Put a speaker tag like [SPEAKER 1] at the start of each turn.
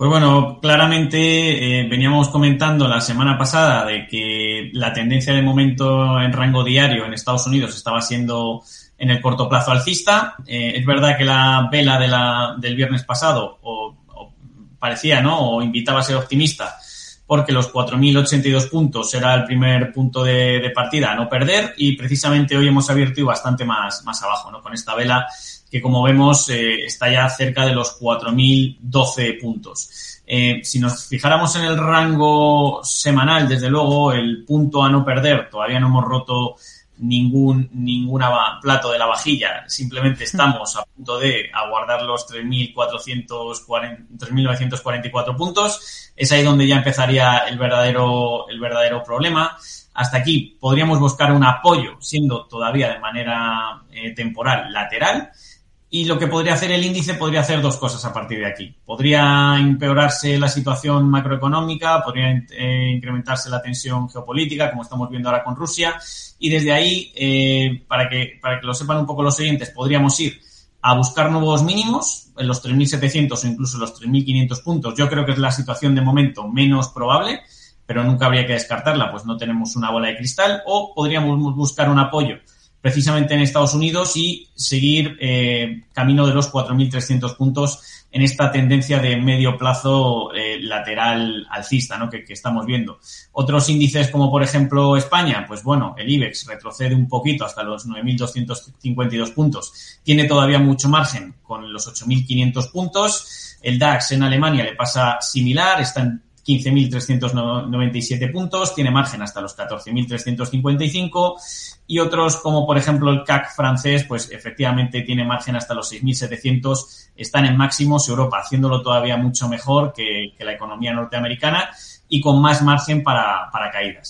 [SPEAKER 1] Pues bueno, claramente eh, veníamos comentando la semana pasada de que la tendencia de momento en rango diario en Estados Unidos estaba siendo en el corto plazo alcista. Eh, es verdad que la vela de la, del viernes pasado o, parecía, ¿no? O invitaba a ser optimista porque los 4.082 puntos era el primer punto de, partida a no perder y precisamente hoy hemos abierto y bastante más, más abajo, ¿no? Con esta vela que como vemos eh, está ya cerca de los 4.012 puntos. Eh, si nos fijáramos en el rango semanal, desde luego, el punto a no perder, todavía no hemos roto ningún ninguna plato de la vajilla, simplemente estamos a punto de aguardar los 3.944 puntos. Es ahí donde ya empezaría el verdadero, el verdadero problema. Hasta aquí podríamos buscar un apoyo, siendo todavía de manera eh, temporal lateral, y lo que podría hacer el índice podría hacer dos cosas a partir de aquí. Podría empeorarse la situación macroeconómica, podría eh, incrementarse la tensión geopolítica, como estamos viendo ahora con Rusia, y desde ahí, eh, para, que, para que lo sepan un poco los oyentes, podríamos ir a buscar nuevos mínimos en los 3.700 o incluso los 3.500 puntos. Yo creo que es la situación de momento menos probable, pero nunca habría que descartarla, pues no tenemos una bola de cristal, o podríamos buscar un apoyo precisamente en Estados Unidos y seguir eh, camino de los 4.300 puntos en esta tendencia de medio plazo eh, lateral alcista ¿no? que, que, estamos viendo. Otros índices como por ejemplo España, pues bueno, el IBEX retrocede un poquito hasta los 9.252 puntos. Tiene todavía mucho margen con los 8.500 puntos. El DAX en Alemania le pasa similar, está en 15.397 puntos, tiene margen hasta los 14.355 y otros como por ejemplo el CAC francés, pues efectivamente tiene margen hasta los 6.700, están en máximos, Europa haciéndolo todavía mucho mejor que, que la economía norteamericana y con más margen para, para caídas.